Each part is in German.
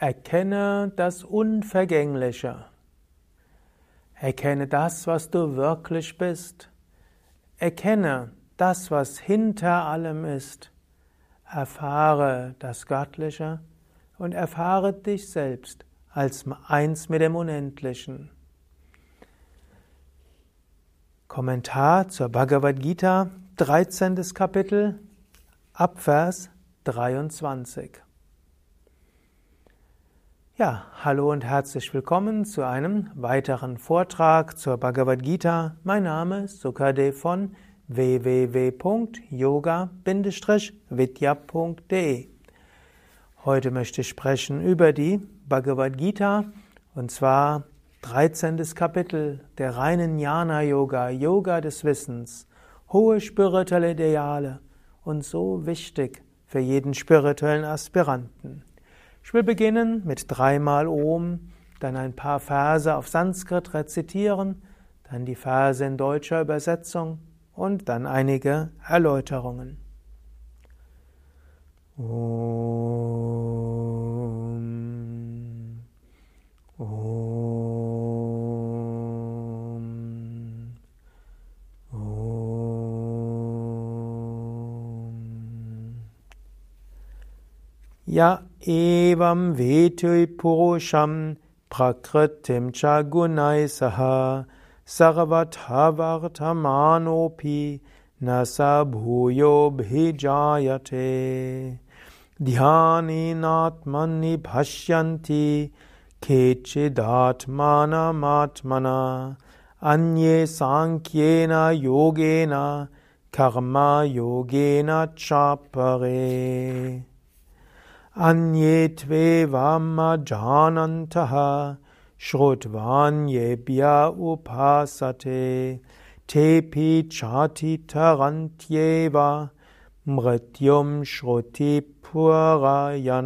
Erkenne das Unvergängliche. Erkenne das, was du wirklich bist. Erkenne das, was hinter allem ist. Erfahre das Göttliche und erfahre dich selbst als eins mit dem Unendlichen. Kommentar zur Bhagavad Gita, 13. Kapitel, Abvers 23. Ja, hallo und herzlich willkommen zu einem weiteren Vortrag zur Bhagavad Gita. Mein Name ist Sukade von www.yoga-vidya.de. Heute möchte ich sprechen über die Bhagavad Gita und zwar 13. Kapitel der reinen Jnana Yoga, Yoga des Wissens, hohe spirituelle Ideale und so wichtig für jeden spirituellen Aspiranten. Ich will beginnen mit dreimal Om, dann ein paar Verse auf Sanskrit rezitieren, dann die Verse in deutscher Übersetzung und dann einige Erläuterungen. Om. Om. Om. Ja Evam vetui purusham prakritim cha gunaisaha sarvathavartamanopi nasa bhuyo bhijayate. Bhashyanti kechidatmanamatmana anye sankyena yogena karma yogena chapare Anye tvevama janantaha shrutvanyebhya upasate tepi chati tarantyeva mrityum shruti purayanaha.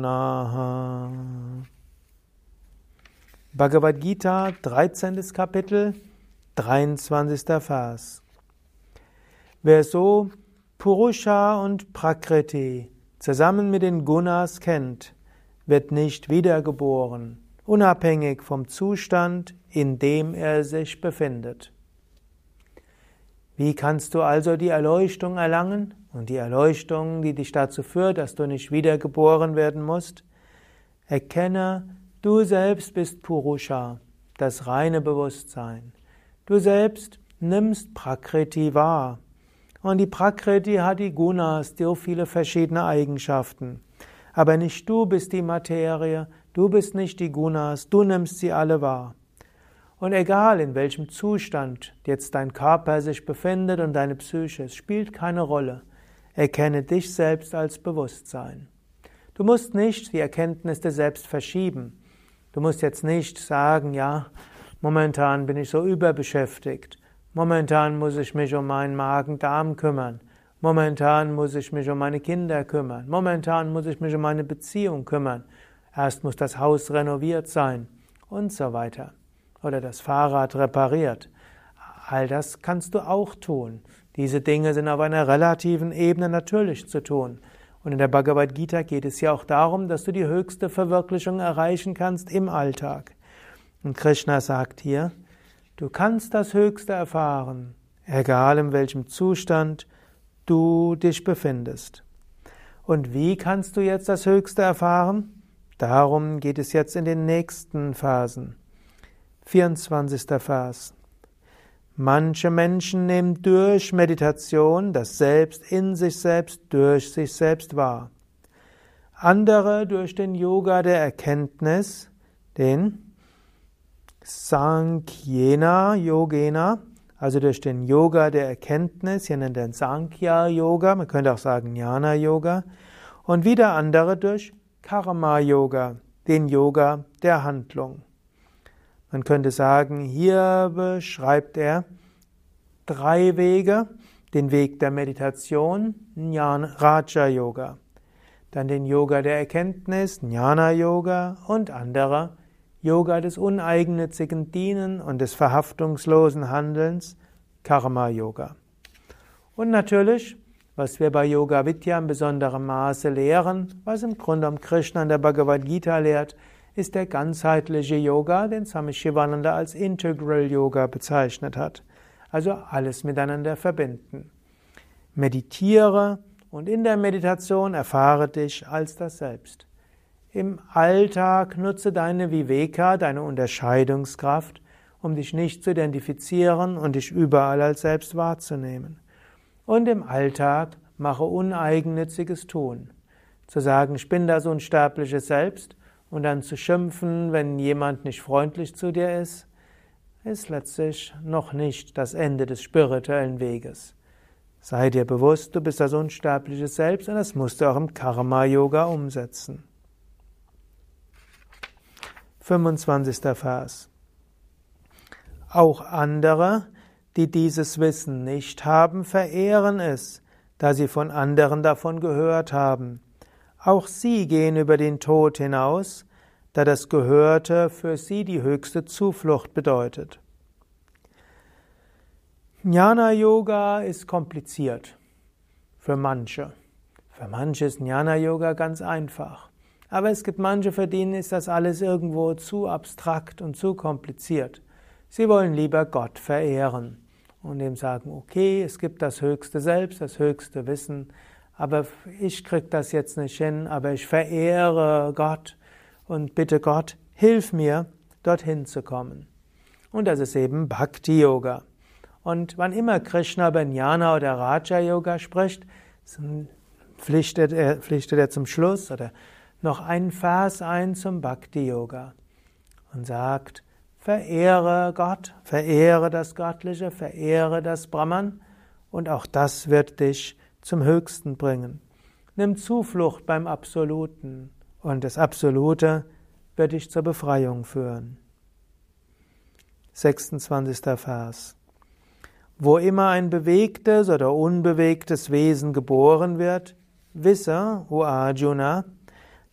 Bhagavad Gita, 13. Kapitel, 23. Vers. Wer so Purusha und Prakriti zusammen mit den Gunas kennt, wird nicht wiedergeboren, unabhängig vom Zustand, in dem er sich befindet. Wie kannst du also die Erleuchtung erlangen und die Erleuchtung, die dich dazu führt, dass du nicht wiedergeboren werden musst? Erkenne, du selbst bist Purusha, das reine Bewusstsein. Du selbst nimmst Prakriti wahr. Und die Prakriti hat die Gunas, die auch viele verschiedene Eigenschaften. Aber nicht du bist die Materie, du bist nicht die Gunas, du nimmst sie alle wahr. Und egal in welchem Zustand jetzt dein Körper sich befindet und deine Psyche, es spielt keine Rolle. Erkenne dich selbst als Bewusstsein. Du musst nicht die Erkenntnis des Selbst verschieben. Du musst jetzt nicht sagen, ja, momentan bin ich so überbeschäftigt. Momentan muss ich mich um meinen Magen-Darm kümmern. Momentan muss ich mich um meine Kinder kümmern. Momentan muss ich mich um meine Beziehung kümmern. Erst muss das Haus renoviert sein und so weiter. Oder das Fahrrad repariert. All das kannst du auch tun. Diese Dinge sind auf einer relativen Ebene natürlich zu tun. Und in der Bhagavad Gita geht es ja auch darum, dass du die höchste Verwirklichung erreichen kannst im Alltag. Und Krishna sagt hier, Du kannst das Höchste erfahren, egal in welchem Zustand du dich befindest. Und wie kannst du jetzt das Höchste erfahren? Darum geht es jetzt in den nächsten Phasen. 24. Vers. Manche Menschen nehmen durch Meditation das Selbst in sich selbst durch sich selbst wahr. Andere durch den Yoga der Erkenntnis, den Sankyena Yogena, also durch den Yoga der Erkenntnis, hier nennt er Sankhya Yoga, man könnte auch sagen Jnana Yoga, und wieder andere durch Karma Yoga, den Yoga der Handlung. Man könnte sagen, hier beschreibt er drei Wege, den Weg der Meditation, Jnana, Raja Yoga, dann den Yoga der Erkenntnis, Jnana Yoga und andere Yoga des uneigennützigen Dienen und des verhaftungslosen Handelns, Karma Yoga. Und natürlich, was wir bei Yoga Vidya in besonderem Maße lehren, was im Grunde um Krishna in der Bhagavad Gita lehrt, ist der ganzheitliche Yoga, den Swami Shivananda als Integral Yoga bezeichnet hat. Also alles miteinander verbinden. Meditiere und in der Meditation erfahre dich als das Selbst. Im Alltag nutze deine Viveka, deine Unterscheidungskraft, um dich nicht zu identifizieren und dich überall als Selbst wahrzunehmen. Und im Alltag mache uneigennütziges Tun. Zu sagen, ich bin das unsterbliche Selbst und dann zu schimpfen, wenn jemand nicht freundlich zu dir ist, ist letztlich noch nicht das Ende des spirituellen Weges. Sei dir bewusst, du bist das unsterbliche Selbst und das musst du auch im Karma-Yoga umsetzen. 25. Vers. Auch andere, die dieses Wissen nicht haben, verehren es, da sie von anderen davon gehört haben. Auch sie gehen über den Tod hinaus, da das Gehörte für sie die höchste Zuflucht bedeutet. Jnana Yoga ist kompliziert für manche. Für manche ist Jnana Yoga ganz einfach. Aber es gibt manche, für denen ist das alles irgendwo zu abstrakt und zu kompliziert. Sie wollen lieber Gott verehren und dem sagen, okay, es gibt das höchste Selbst, das höchste Wissen, aber ich krieg das jetzt nicht hin, aber ich verehre Gott und bitte Gott, hilf mir, dorthin zu kommen. Und das ist eben Bhakti Yoga. Und wann immer Krishna über Jnana oder Raja Yoga spricht, pflichtet er, pflichtet er zum Schluss oder noch einen Vers ein zum Bhakti Yoga und sagt, verehre Gott, verehre das Göttliche, verehre das Brahman und auch das wird dich zum Höchsten bringen. Nimm Zuflucht beim Absoluten und das Absolute wird dich zur Befreiung führen. 26. Vers. Wo immer ein bewegtes oder unbewegtes Wesen geboren wird, wisse, o Arjuna,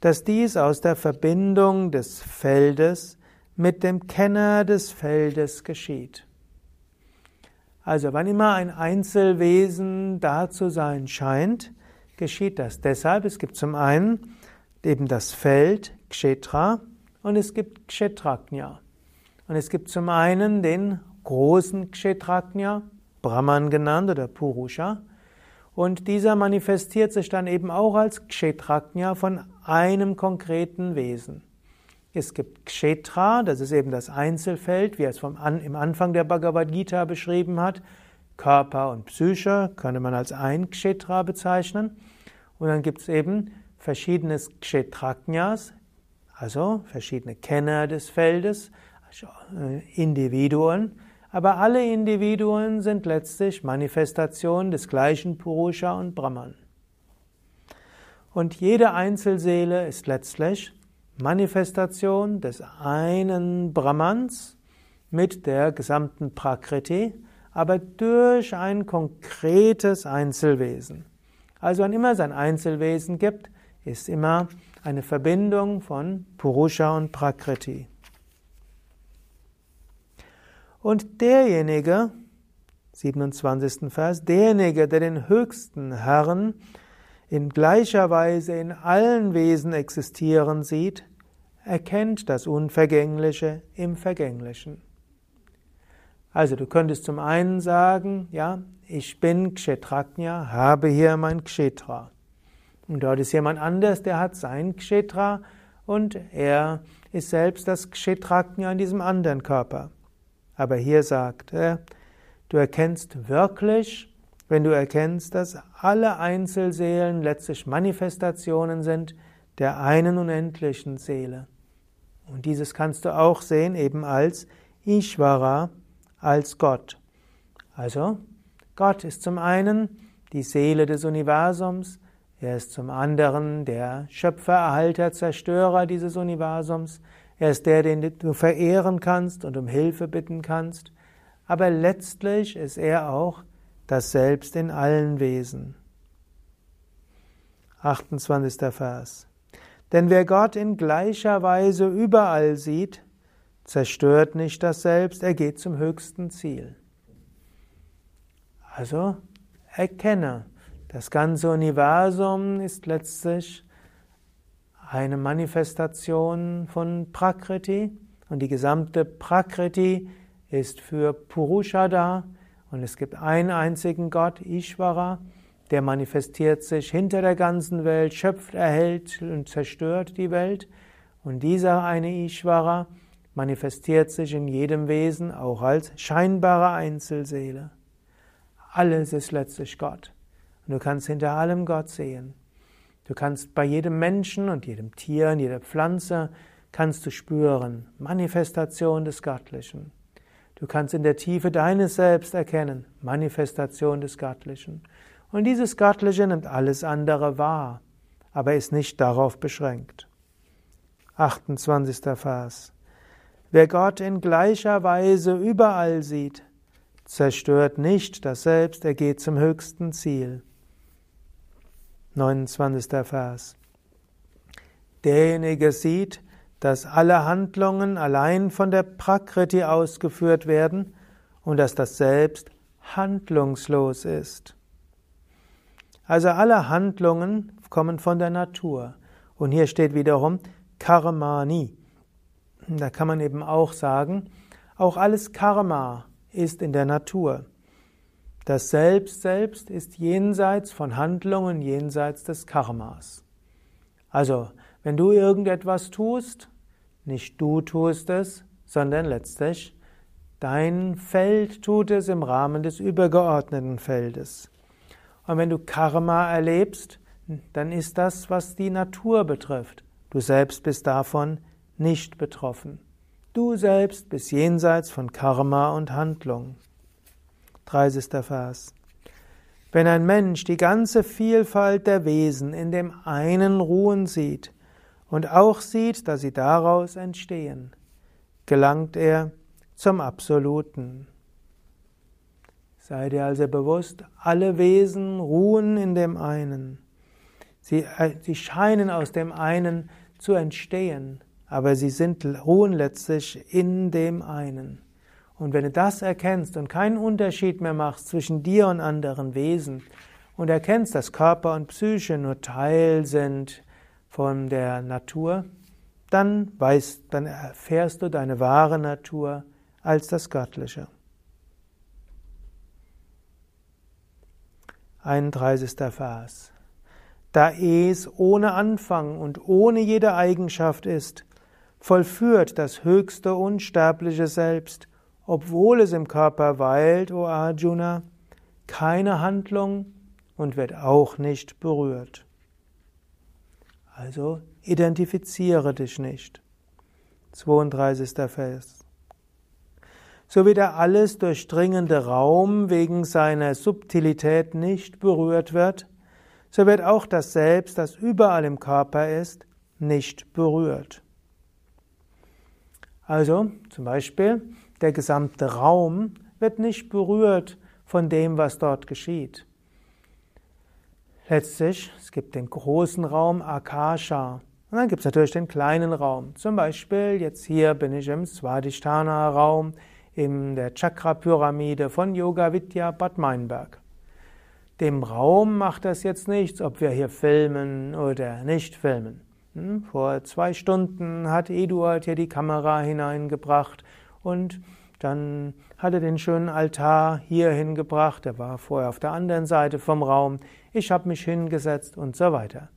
dass dies aus der Verbindung des Feldes mit dem Kenner des Feldes geschieht. Also wann immer ein Einzelwesen da zu sein scheint, geschieht das deshalb. Es gibt zum einen eben das Feld, Kshetra, und es gibt Kshetraknya. Und es gibt zum einen den großen Kshetraknya, Brahman genannt oder Purusha, und dieser manifestiert sich dann eben auch als Kshetraknya von einem konkreten Wesen. Es gibt Kshetra, das ist eben das Einzelfeld, wie er es vom An, im Anfang der Bhagavad Gita beschrieben hat. Körper und Psyche könnte man als ein Kshetra bezeichnen. Und dann gibt es eben verschiedene Kshetraknyas, also verschiedene Kenner des Feldes, also äh, Individuen. Aber alle Individuen sind letztlich Manifestationen des gleichen Purusha und Brahman. Und jede Einzelseele ist letztlich Manifestation des einen Brahmans mit der gesamten Prakriti, aber durch ein konkretes Einzelwesen. Also wann immer es ein Einzelwesen gibt, ist immer eine Verbindung von Purusha und Prakriti. Und derjenige, 27. Vers, derjenige, der den höchsten Herrn in gleicher Weise in allen Wesen existieren sieht, erkennt das Unvergängliche im Vergänglichen. Also du könntest zum einen sagen, ja, ich bin Kshetraknya, habe hier mein Kshetra. Und dort ist jemand anders, der hat sein Kshetra und er ist selbst das Kshetraknya in diesem anderen Körper. Aber hier sagt er, du erkennst wirklich, wenn du erkennst, dass alle Einzelseelen letztlich Manifestationen sind der einen unendlichen Seele. Und dieses kannst du auch sehen eben als Ishvara, als Gott. Also, Gott ist zum einen die Seele des Universums, er ist zum anderen der Schöpfer, Erhalter, Zerstörer dieses Universums, er ist der, den du verehren kannst und um Hilfe bitten kannst, aber letztlich ist er auch das Selbst in allen Wesen. 28. Vers. Denn wer Gott in gleicher Weise überall sieht, zerstört nicht das Selbst, er geht zum höchsten Ziel. Also erkenne, das ganze Universum ist letztlich eine Manifestation von Prakriti und die gesamte Prakriti ist für Purusha da und es gibt einen einzigen Gott, Ishvara, der manifestiert sich hinter der ganzen Welt, schöpft, erhält und zerstört die Welt und dieser eine Ishvara manifestiert sich in jedem Wesen auch als scheinbare Einzelseele. Alles ist letztlich Gott und du kannst hinter allem Gott sehen. Du kannst bei jedem Menschen und jedem Tier und jeder Pflanze kannst du spüren, Manifestation des Göttlichen. Du kannst in der Tiefe deines Selbst erkennen, Manifestation des Göttlichen. Und dieses Göttliche nimmt alles andere wahr, aber ist nicht darauf beschränkt. 28. Vers. Wer Gott in gleicher Weise überall sieht, zerstört nicht das Selbst, er geht zum höchsten Ziel. 29. Vers. Derjenige sieht, dass alle Handlungen allein von der Prakriti ausgeführt werden und dass das Selbst handlungslos ist. Also alle Handlungen kommen von der Natur. Und hier steht wiederum Karmani. Da kann man eben auch sagen, auch alles Karma ist in der Natur. Das Selbst selbst ist jenseits von Handlungen, jenseits des Karmas. Also, wenn du irgendetwas tust, nicht du tust es, sondern letztlich dein Feld tut es im Rahmen des übergeordneten Feldes. Und wenn du Karma erlebst, dann ist das, was die Natur betrifft. Du selbst bist davon nicht betroffen. Du selbst bist jenseits von Karma und Handlung. 30. Vers. Wenn ein Mensch die ganze Vielfalt der Wesen in dem einen ruhen sieht und auch sieht, dass sie daraus entstehen, gelangt er zum Absoluten. Sei dir also bewusst, alle Wesen ruhen in dem einen. Sie, äh, sie scheinen aus dem einen zu entstehen, aber sie sind, ruhen letztlich in dem einen. Und wenn du das erkennst und keinen Unterschied mehr machst zwischen dir und anderen Wesen und erkennst, dass Körper und Psyche nur Teil sind von der Natur, dann weißt, dann erfährst du deine wahre Natur als das Göttliche. 31. Vers. Da es ohne Anfang und ohne jede Eigenschaft ist, vollführt das höchste unsterbliche Selbst obwohl es im Körper weilt, o Arjuna, keine Handlung und wird auch nicht berührt. Also identifiziere dich nicht. 32. Vers. So wie der alles durchdringende Raum wegen seiner Subtilität nicht berührt wird, so wird auch das Selbst, das überall im Körper ist, nicht berührt. Also zum Beispiel, der gesamte Raum wird nicht berührt von dem, was dort geschieht. Letztlich, es gibt den großen Raum Akasha. Und dann gibt es natürlich den kleinen Raum. Zum Beispiel, jetzt hier bin ich im Swadhisthana-Raum, in der Chakra-Pyramide von Yoga Vidya Bad Meinberg. Dem Raum macht das jetzt nichts, ob wir hier filmen oder nicht filmen. Hm, vor zwei Stunden hat Eduard hier die Kamera hineingebracht und dann hat er den schönen Altar hier hingebracht, der war vorher auf der anderen Seite vom Raum, ich habe mich hingesetzt und so weiter.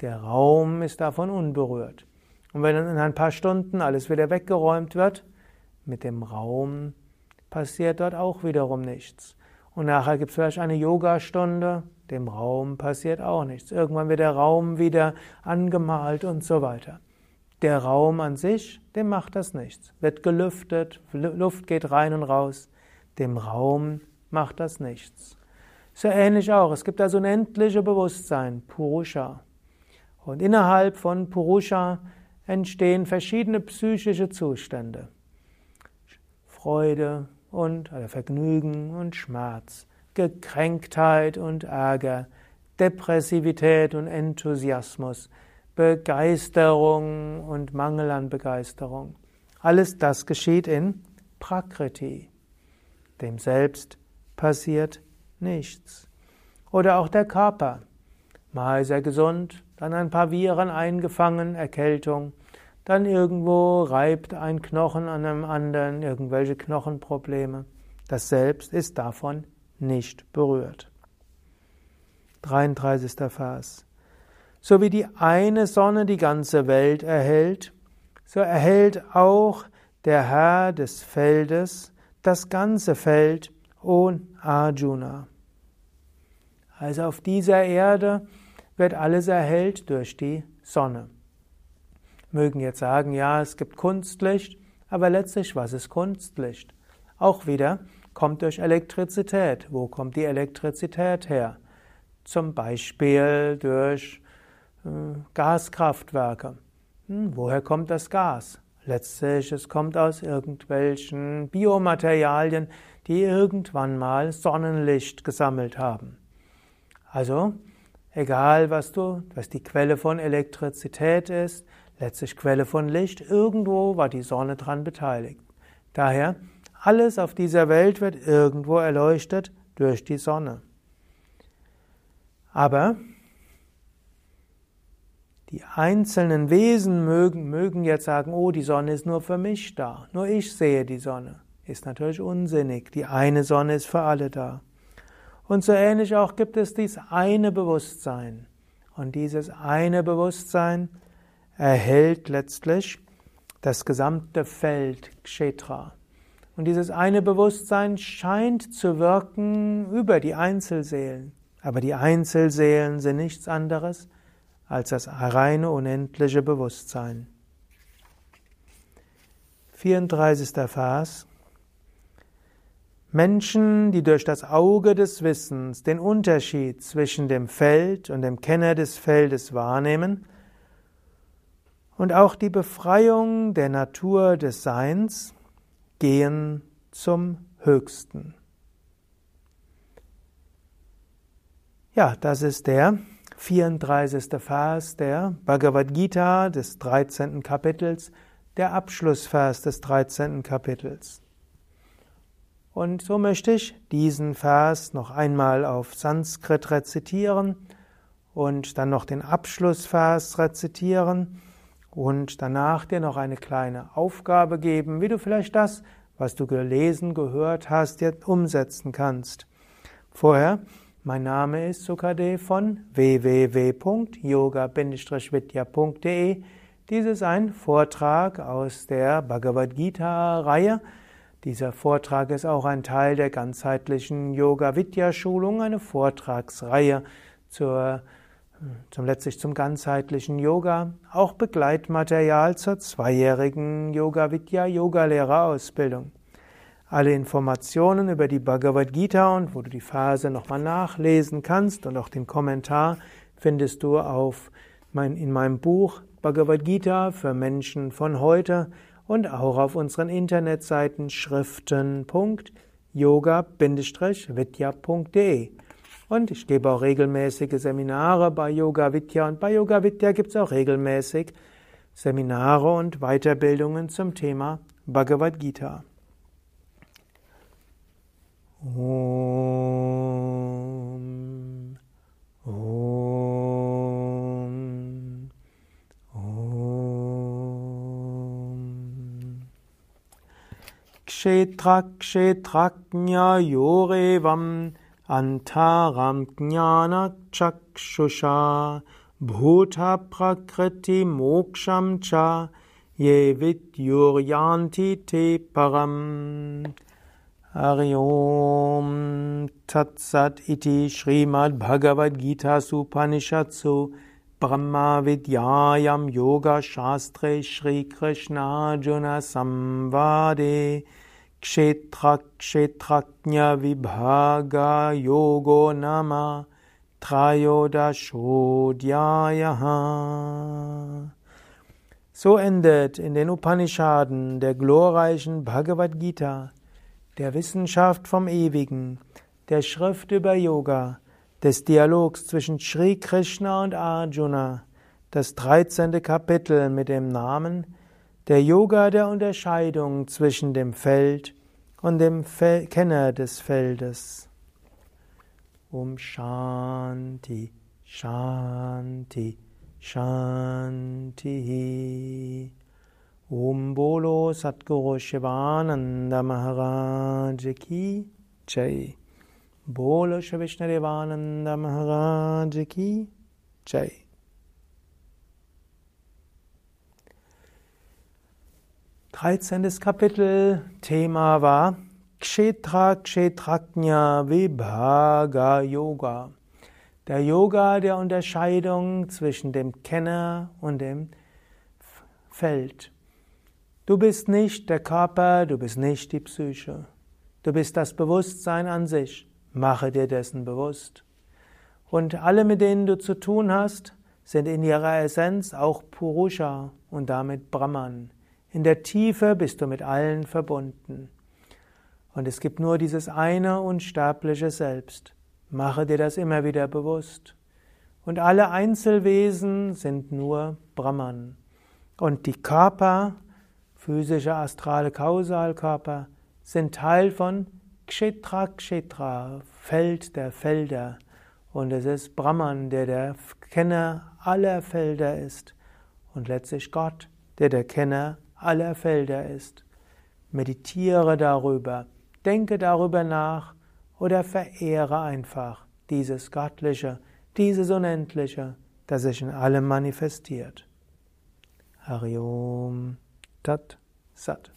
Der Raum ist davon unberührt. Und wenn in ein paar Stunden alles wieder weggeräumt wird, mit dem Raum passiert dort auch wiederum nichts. Und nachher gibt es vielleicht eine Yogastunde, dem Raum passiert auch nichts. Irgendwann wird der Raum wieder angemalt und so weiter. Der Raum an sich, dem macht das nichts. Wird gelüftet, Luft geht rein und raus. Dem Raum macht das nichts. So ähnlich auch. Es gibt das unendliche Bewusstsein, Purusha. Und innerhalb von Purusha entstehen verschiedene psychische Zustände. Freude und oder Vergnügen und Schmerz, Gekränktheit und Ärger, Depressivität und Enthusiasmus, Begeisterung und Mangel an Begeisterung. Alles das geschieht in Prakriti. Dem Selbst passiert nichts. Oder auch der Körper. Mal er gesund, dann ein paar Viren eingefangen, Erkältung, dann irgendwo reibt ein Knochen an einem anderen, irgendwelche Knochenprobleme. Das Selbst ist davon nicht berührt. 33. Vers. So wie die eine Sonne die ganze Welt erhält, so erhält auch der Herr des Feldes das ganze Feld, O Arjuna. Also auf dieser Erde wird alles erhellt durch die Sonne. Mögen jetzt sagen, ja, es gibt Kunstlicht, aber letztlich, was ist Kunstlicht? Auch wieder kommt durch Elektrizität. Wo kommt die Elektrizität her? Zum Beispiel durch Gaskraftwerke. Hm, woher kommt das Gas? Letztlich, es kommt aus irgendwelchen Biomaterialien, die irgendwann mal Sonnenlicht gesammelt haben. Also, egal was du, was die Quelle von Elektrizität ist, letztlich Quelle von Licht, irgendwo war die Sonne dran beteiligt. Daher, alles auf dieser Welt wird irgendwo erleuchtet durch die Sonne. Aber die einzelnen Wesen mögen, mögen jetzt sagen, oh, die Sonne ist nur für mich da, nur ich sehe die Sonne. Ist natürlich unsinnig. Die eine Sonne ist für alle da. Und so ähnlich auch gibt es dies eine Bewusstsein. Und dieses eine Bewusstsein erhält letztlich das gesamte Feld Kshetra. Und dieses eine Bewusstsein scheint zu wirken über die Einzelseelen. Aber die Einzelseelen sind nichts anderes als das reine unendliche Bewusstsein. 34. Vers. Menschen, die durch das Auge des Wissens den Unterschied zwischen dem Feld und dem Kenner des Feldes wahrnehmen und auch die Befreiung der Natur des Seins, gehen zum Höchsten. Ja, das ist der 34. Vers der Bhagavad Gita des 13. Kapitels, der Abschlussvers des 13. Kapitels. Und so möchte ich diesen Vers noch einmal auf Sanskrit rezitieren und dann noch den Abschlussvers rezitieren und danach dir noch eine kleine Aufgabe geben, wie du vielleicht das, was du gelesen, gehört hast, jetzt umsetzen kannst. Vorher mein Name ist Sukadev von www.yoga-vidya.de. Dies ist ein Vortrag aus der Bhagavad Gita-Reihe. Dieser Vortrag ist auch ein Teil der ganzheitlichen Yoga-Vidya-Schulung, eine Vortragsreihe zur, zum letztlich zum ganzheitlichen Yoga, auch Begleitmaterial zur zweijährigen Yoga-Vidya-Yogalehrerausbildung. Alle Informationen über die Bhagavad Gita und wo du die Phase nochmal nachlesen kannst und auch den Kommentar findest du auf mein, in meinem Buch Bhagavad Gita für Menschen von heute und auch auf unseren Internetseiten schriften.yoga-vidya.de. Und ich gebe auch regelmäßige Seminare bei Yoga Vidya und bei Yoga Vidya gibt es auch regelmäßig Seminare und Weiterbildungen zum Thema Bhagavad Gita. हो हो क्षेथाक्षेथाज्ञायोगेवम् अन्थाज्ञानचक्षुषा भूथ प्रक्षिमोक्षं च ये विद्युर्यान्ति ते परम् Hari Om Tatsat iti Srimad Bhagavad Gita Supanishatsu Brahma Vidyayam Yoga Shastre Shri Krishna Juna Samvade Kshetra Kshetraknya Vibhaga Yogo Nama Trayodashodhyayaha So endet in den Upanishaden der glorreichen Bhagavad Gita der Wissenschaft vom Ewigen, der Schrift über Yoga, des Dialogs zwischen Sri Krishna und Arjuna, das 13. Kapitel mit dem Namen Der Yoga der Unterscheidung zwischen dem Feld und dem Fel Kenner des Feldes. Um Shanti, Shanti, Shanti. Om Bolo Satguru Shivananda Maharaj Ki Jai. Bolo Shri Vishnadevananda Maharaj Ki Jai. Dreizehntes Kapitel, Thema war Kshetra Kshetraknya Vibhaga Yoga. Der Yoga der Unterscheidung zwischen dem Kenner und dem Feld. Du bist nicht der Körper, du bist nicht die Psyche. Du bist das Bewusstsein an sich. Mache dir dessen bewusst. Und alle, mit denen du zu tun hast, sind in ihrer Essenz auch Purusha und damit Brahman. In der Tiefe bist du mit allen verbunden. Und es gibt nur dieses eine unsterbliche Selbst. Mache dir das immer wieder bewusst. Und alle Einzelwesen sind nur Brahman. Und die Körper, physische, astrale Kausalkörper, sind Teil von Kshetra Kshetra, Feld der Felder. Und es ist Brahman, der der Kenner aller Felder ist. Und letztlich Gott, der der Kenner aller Felder ist. Meditiere darüber, denke darüber nach oder verehre einfach dieses Göttliche, dieses Unendliche, das sich in allem manifestiert. Hariom Tat Sat.